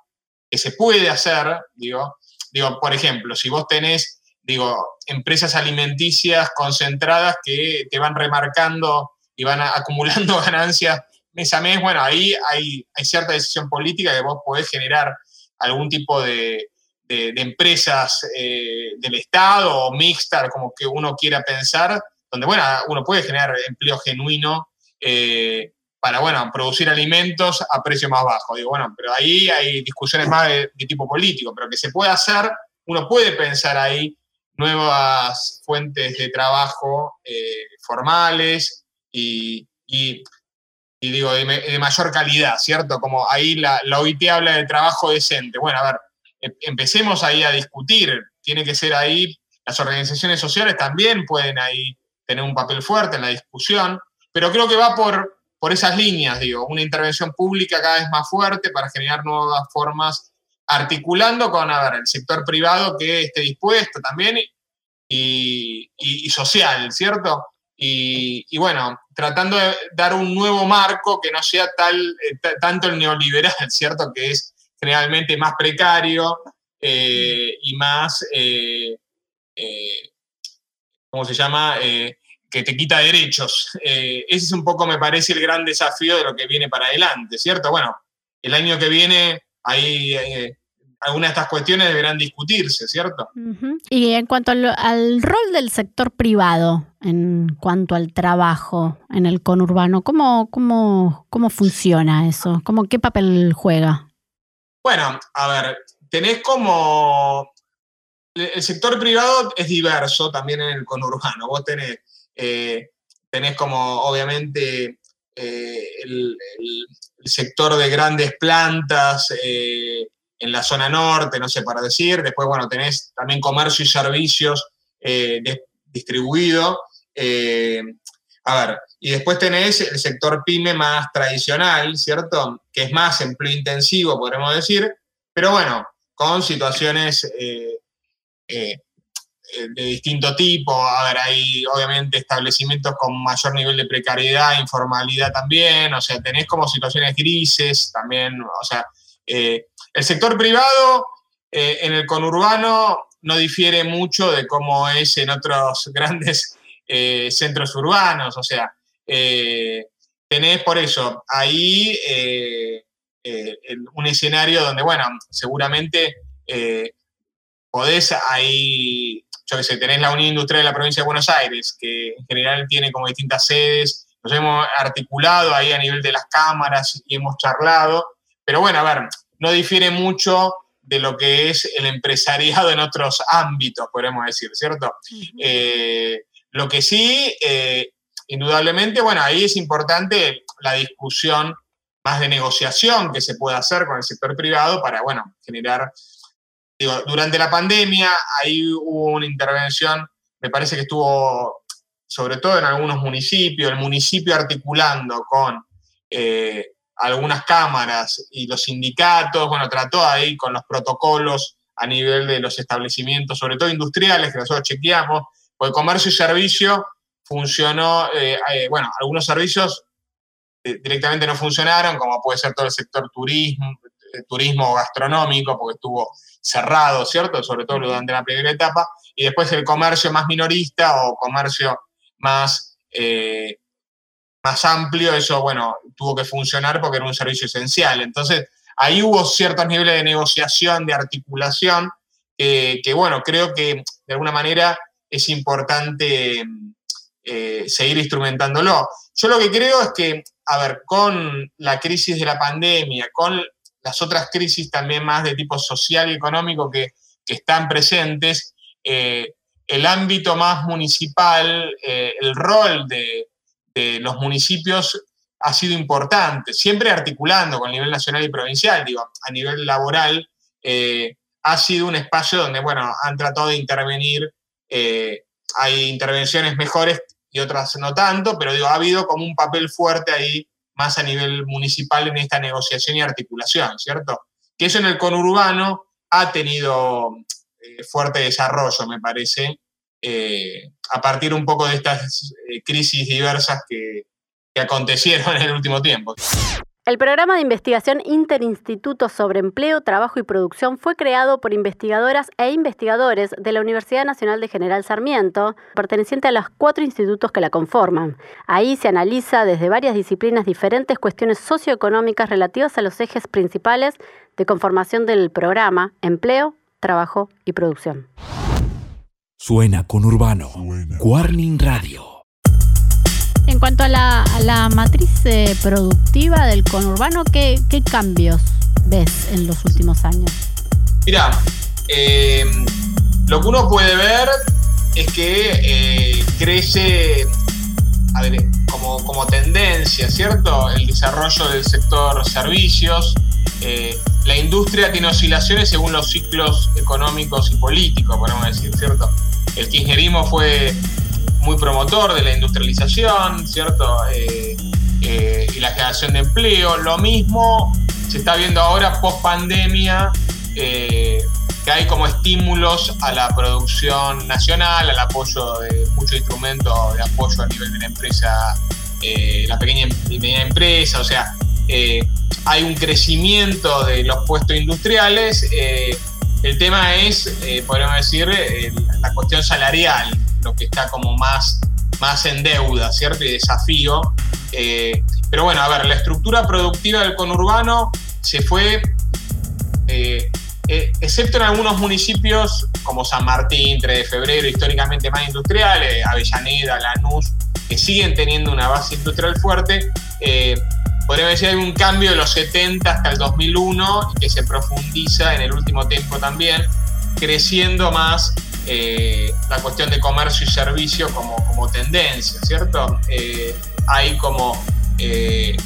que se puede hacer, digo, Digo, por ejemplo, si vos tenés, digo, empresas alimenticias concentradas que te van remarcando y van acumulando ganancias mes a mes, bueno, ahí hay, cierta decisión política que vos podés generar algún tipo de, empresas eh, del Estado o mixta, como que uno quiera pensar, donde, bueno, uno puede generar empleo genuino eh, para, bueno, producir alimentos a precio más bajo. Digo, bueno, pero ahí hay discusiones más de, tipo político, pero que se puede hacer, uno puede pensar ahí nuevas fuentes de trabajo eh, formales y, digo, de, mayor calidad, ¿cierto? Como ahí la, la OIT habla de trabajo decente. Bueno, a ver, em, empecemos ahí a discutir, tiene que ser ahí, las organizaciones sociales también pueden ahí tener un papel fuerte en la discusión, pero creo que va por, por esas líneas, digo, una intervención pública cada vez más fuerte para generar nuevas formas, articulando con, el sector privado que esté dispuesto también y, social, ¿cierto? Y, bueno, tratando de dar un nuevo marco que no sea tal, eh, tanto el neoliberal, ¿cierto? Que es generalmente más precario eh, y más, eh, ¿cómo se llama? Que te quita derechos. Eh, ese es un poco, me parece, el gran desafío de lo que viene para adelante, ¿cierto? Bueno, el año que viene ahí eh, algunas de estas cuestiones deberán discutirse, ¿cierto? Y en cuanto al, rol del sector privado, en cuanto al trabajo en el conurbano, ¿cómo, cómo, cómo funciona eso? ¿Cómo, ¿Qué papel juega? Bueno, a ver, tenés como... El sector privado es diverso también en el conurbano. Vos tenés eh, tenés como obviamente eh, el, sector de grandes plantas eh, en la zona norte, no sé para decir. Después, bueno, tenés también comercio y servicios distribuido. a ver, y después tenés el sector pyme más tradicional, ¿cierto? Que es más empleo intensivo, podremos decir, pero bueno, con situaciones de distinto tipo. A ver, hay obviamente establecimientos con mayor nivel de precariedad, informalidad también, o sea, tenés como situaciones grises también, o sea, eh, el sector privado eh, en el conurbano no difiere mucho de cómo es en otros grandes centros urbanos, o sea, tenés por eso ahí un escenario donde, bueno, seguramente podés ahí yo que sé, tenés la Unión Industrial de la provincia de Buenos Aires, que en general tiene como distintas sedes, nos hemos articulado ahí a nivel de las cámaras y hemos charlado, pero bueno, a ver, no difiere mucho de lo que es el empresariado en otros ámbitos, podemos decir, ¿cierto? Eh, lo que sí, eh, indudablemente, bueno, ahí es importante la discusión más de negociación que se puede hacer con el sector privado para, bueno, generar durante la pandemia ahí hubo una intervención, me parece que estuvo sobre todo en algunos municipios, el municipio articulando con eh, algunas cámaras y los sindicatos, bueno, trató ahí con los protocolos a nivel de los establecimientos, sobre todo industriales, que nosotros chequeamos, porque comercio y servicio funcionó, eh, eh, bueno, algunos servicios directamente no funcionaron, como puede ser todo el sector turismo, turismo gastronómico, porque estuvo cerrado, ¿cierto? Sobre todo durante la primera etapa, y después el comercio más minorista o comercio más, más amplio, eso, bueno, tuvo que funcionar porque era un servicio esencial. Entonces, ahí hubo ciertos niveles de negociación, de articulación, que, bueno, creo que de alguna manera es importante eh, seguir instrumentándolo. Yo lo que creo es que, a ver, con la crisis de la pandemia, con las otras crisis también más de tipo social y económico que, están presentes, eh, el ámbito más municipal, eh, el rol de, de los municipios ha sido importante, siempre articulando con el nivel nacional y provincial, a nivel laboral, eh, ha sido un espacio donde, bueno, han tratado de intervenir, hay intervenciones mejores y otras no tanto, pero ha habido como un papel fuerte ahí, más a nivel municipal en esta negociación y articulación, ¿cierto? Que eso en el conurbano ha tenido eh, fuerte desarrollo, me parece, a partir un poco de estas crisis diversas que, que acontecieron en el último tiempo. El programa de investigación Interinstituto sobre Empleo, Trabajo y Producción fue creado por investigadoras e investigadores de la Universidad Nacional de General Sarmiento, perteneciente a los cuatro institutos que la conforman. Ahí se analiza desde varias disciplinas diferentes cuestiones socioeconómicas relativas a los ejes principales de conformación del programa Empleo, Trabajo y Producción. Suena con Urbano. Warning Radio. En cuanto a la, matriz eh, productiva del conurbano, ¿qué, cambios ves en los últimos años? Mira, eh, lo que uno puede ver es que eh, crece como, tendencia, ¿cierto? El desarrollo del sector servicios. la industria tiene oscilaciones según los ciclos económicos y políticos, podemos decir, ¿cierto? El kirchnerismo fue muy promotor de la industrialización, ¿cierto? Eh, eh, y la generación de empleo. Lo mismo se está viendo ahora post pandemia, eh, que hay como estímulos a la producción nacional, al apoyo de muchos instrumentos de apoyo a nivel de la empresa, la pequeña y media empresa, o sea, hay un crecimiento de los puestos industriales. El tema es, podríamos decir, la cuestión salarial lo que está como más, más en deuda, ¿cierto? Y desafío. Eh, pero bueno, a ver, la estructura productiva del conurbano se fue, eh, eh, excepto en algunos municipios como San Martín, 3 de febrero, históricamente más industriales, Avellaneda, Lanús, que siguen teniendo una base industrial fuerte, podríamos decir hay un cambio de los 70 hasta el 2001 y que se profundiza en el último tiempo también, creciendo más eh, la cuestión de comercio y servicio como, como tendencia, ¿cierto? Eh, hay como eh,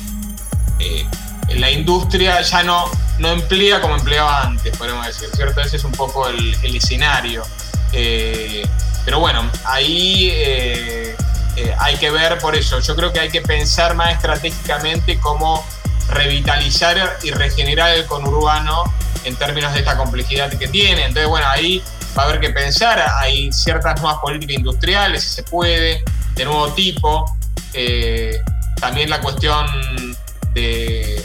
la industria ya no, no emplea como empleaba antes, podemos decir, ¿cierto? Ese es un poco el, escenario. pero bueno, ahí hay que ver por eso. Yo creo que hay que pensar más estratégicamente cómo revitalizar y regenerar el conurbano en términos de esta complejidad que tiene. Entonces, bueno, ahí va a haber que pensar, hay ciertas nuevas políticas industriales, si se puede, de nuevo tipo. Eh, también la cuestión de...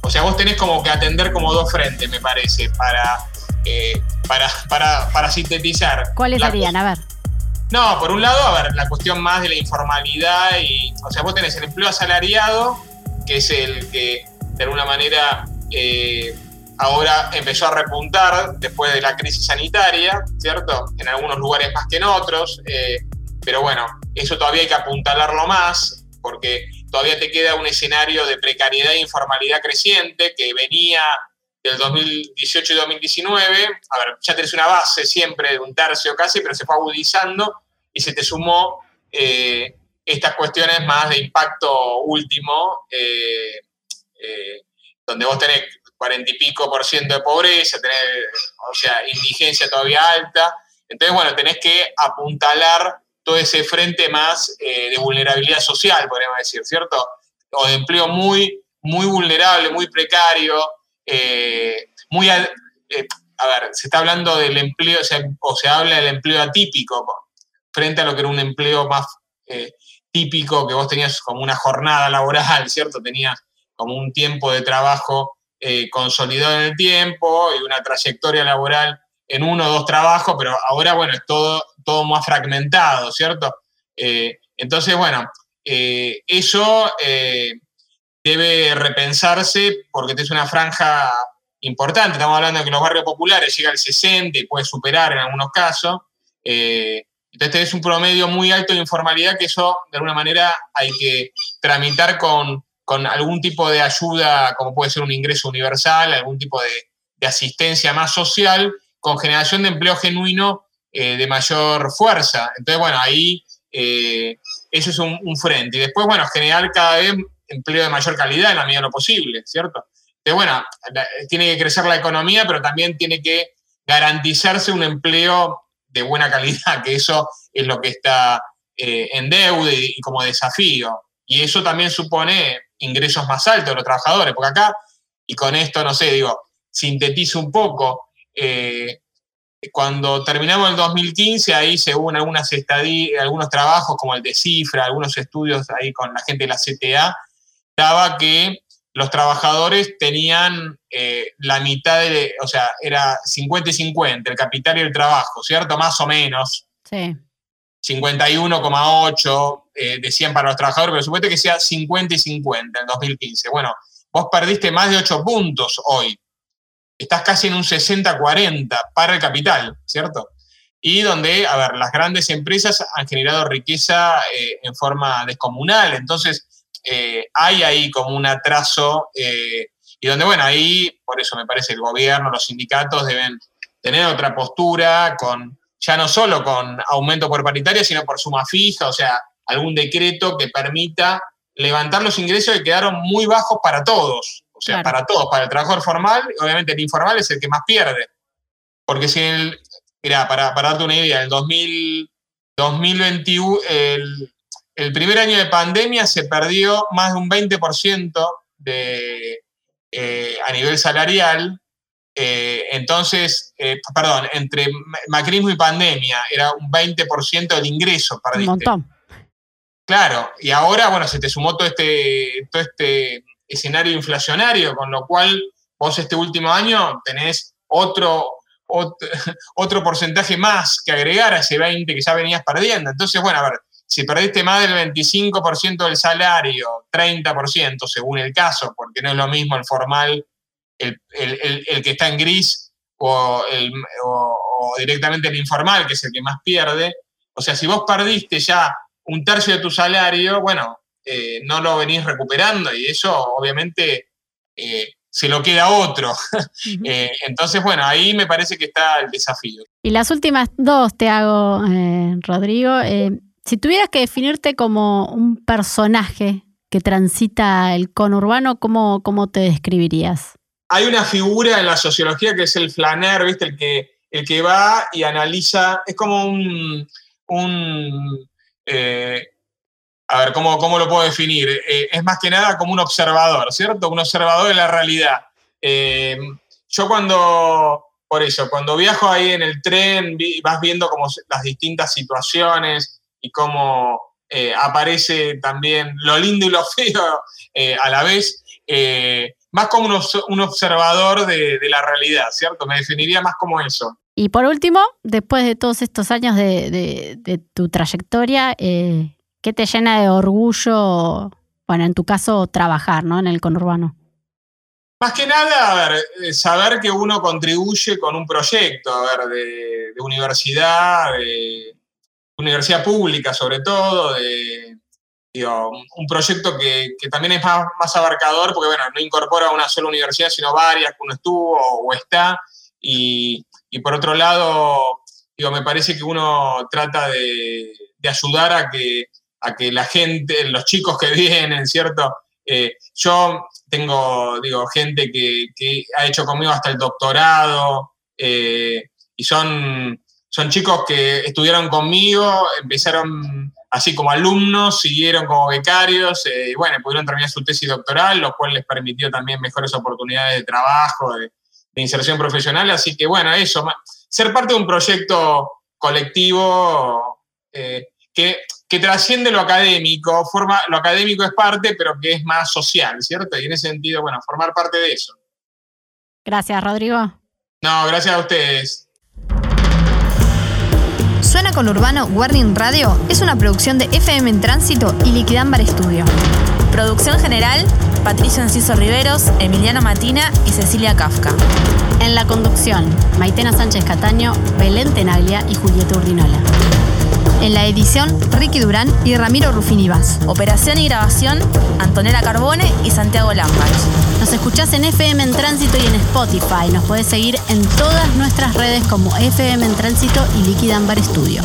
O sea, vos tenés como que atender como dos frentes, me parece, para, eh, para, para, para, sintetizar. ¿Cuáles serían? A ver. No, por un lado, a ver, la cuestión más de la informalidad y, o sea, vos tenés el empleo asalariado, que es el que de alguna manera eh, ahora empezó a repuntar después de la crisis sanitaria, ¿cierto? En algunos lugares más que en otros, eh, pero bueno, eso todavía hay que apuntalarlo más, porque todavía te queda un escenario de precariedad e informalidad creciente que venía del 2018 y 2019. A ver, ya tenés una base siempre de un tercio casi, pero se fue agudizando y se te sumó eh, estas cuestiones más de impacto último, eh, donde vos tenés cuarenta y pico por ciento de pobreza, tenés, o sea, indigencia todavía alta. Entonces, bueno, tenés que apuntalar todo ese frente más eh, de vulnerabilidad social, podríamos decir, ¿cierto? O de empleo muy, muy vulnerable, muy precario, eh, muy, eh, a ver, se está hablando del empleo, o, se habla del empleo atípico, frente a lo que era un empleo más eh, típico, que vos tenías como una jornada laboral, ¿cierto? Tenías como un tiempo de trabajo eh, consolidado en el tiempo y una trayectoria laboral en uno o dos trabajos, pero ahora, bueno, es todo, todo más fragmentado, ¿cierto? Eh, entonces, bueno, eso debe repensarse porque es una franja importante. Estamos hablando de que los barrios populares llega al 60 y puede superar en algunos casos. Entonces es un promedio muy alto de informalidad que eso de alguna manera hay que tramitar con, algún tipo de ayuda, como puede ser un ingreso universal, algún tipo de, asistencia más social, con generación de empleo genuino eh, de mayor fuerza. Entonces, bueno, ahí eh, eso es un, frente. Y después, bueno, generar cada vez empleo de mayor calidad en la medida de lo posible, ¿cierto? bueno, tiene que crecer la economía, pero también tiene que garantizarse un empleo de buena calidad, que eso es lo que está eh, en deuda y, como desafío. Y eso también supone ingresos más altos de los trabajadores, porque acá, y con esto, no sé, digo, sintetizo un poco, eh, cuando terminamos el 2015, ahí según algunas algunos trabajos como el de Cifra, algunos estudios ahí con la gente de la CTA, daba que los trabajadores tenían eh, la mitad de, o sea, era 50 y 50, el capital y el trabajo, ¿cierto? Más o menos. Sí. 51,8 eh, decían para los trabajadores, pero supuesto que sea 50 y 50 en 2015. Bueno, vos perdiste más de 8 puntos hoy. Estás casi en un 60-40 para el capital, ¿cierto? Y donde, a ver, las grandes empresas han generado riqueza eh, en forma descomunal. Entonces, eh, hay ahí como un atraso eh, y donde, bueno, ahí, por eso me parece el gobierno, los sindicatos deben tener otra postura, con ya no solo con aumento por paritaria, sino por suma fija, o sea, algún decreto que permita levantar los ingresos que quedaron muy bajos para todos, o sea, para todos, para el trabajador formal, obviamente el informal es el que más pierde, porque si el, mira, para, para darte una idea, el 2000, 2021, el, el primer año de pandemia se perdió más de un 20% de, eh, a nivel salarial. Eh, entonces, eh, perdón, entre macrismo y pandemia era un 20% del ingreso. Perdiste. Un montón. Claro, y ahora, bueno, se te sumó todo este, todo este escenario inflacionario, con lo cual vos este último año tenés otro, otro, otro porcentaje más que agregar a ese 20 que ya venías perdiendo. Entonces, bueno, a ver, si perdiste más del 25% del salario, 30% según el caso, porque no es lo mismo el formal, el, que está en gris o, directamente el informal, que es el que más pierde. O sea, si vos perdiste ya un tercio de tu salario, bueno, eh, no lo venís recuperando y eso obviamente eh, se lo queda otro. Eh, entonces, bueno, ahí me parece que está el desafío. Y las últimas dos te hago, Rodrigo. Si tuvieras que definirte como un personaje que transita el conurbano, ¿cómo, te describirías? Hay una figura en la sociología que es el flaner, ¿viste? El que, el que va y analiza, es como un, eh, a ver, ¿cómo, ¿cómo, lo puedo definir? Eh, es más que nada como un observador, ¿cierto? Un observador de la realidad. Eh, yo cuando, por eso, cuando viajo ahí en el tren, vas viendo como las distintas situaciones, y cómo eh, aparece también lo lindo y lo feo eh, a la vez, eh, más como un, observador de, la realidad, ¿cierto? Me definiría más como eso. Y por último, después de todos estos años de, tu trayectoria, ¿qué te llena de orgullo, bueno, en tu caso, trabajar, ¿no? En el conurbano. Más que nada, a ver, saber que uno contribuye con un proyecto, a ver, de, de universidad, de, universidad pública sobre todo, de, un proyecto que, también es más, abarcador porque bueno, no incorpora una sola universidad, sino varias que uno estuvo o está. Y, por otro lado, digo, me parece que uno trata de, ayudar a que, a que la gente, los chicos que vienen, ¿cierto? Eh, yo tengo, digo, gente que, ha hecho conmigo hasta el doctorado eh, y son son chicos que estudiaron conmigo, empezaron así como alumnos, siguieron como becarios, eh, y bueno, pudieron terminar su tesis doctoral, lo cual les permitió también mejores oportunidades de trabajo, de, inserción profesional. Así que bueno, eso, ser parte de un proyecto colectivo eh, que, que, trasciende lo académico, forma, lo académico es parte, pero que es más social, ¿cierto? Y en ese sentido, bueno, formar parte de eso. Gracias, Rodrigo. No, gracias a ustedes. Suena con Urbano Warning Radio es una producción de FM en Tránsito y Liquidámbar Estudio. Producción general, Patricio Enciso Riveros, Emiliano Matina y Cecilia Kafka. En la conducción, Maitena Sánchez Cataño, Belén Tenaglia y Julieta Urdinola. En la edición, Ricky Durán y Ramiro Rufini Vaz. Operación y grabación, Antonella Carbone y Santiago Lambach. Nos escuchás en FM en Tránsito y en Spotify. Nos podés seguir en todas nuestras redes como FM en Tránsito y Liquid Ambar Studio.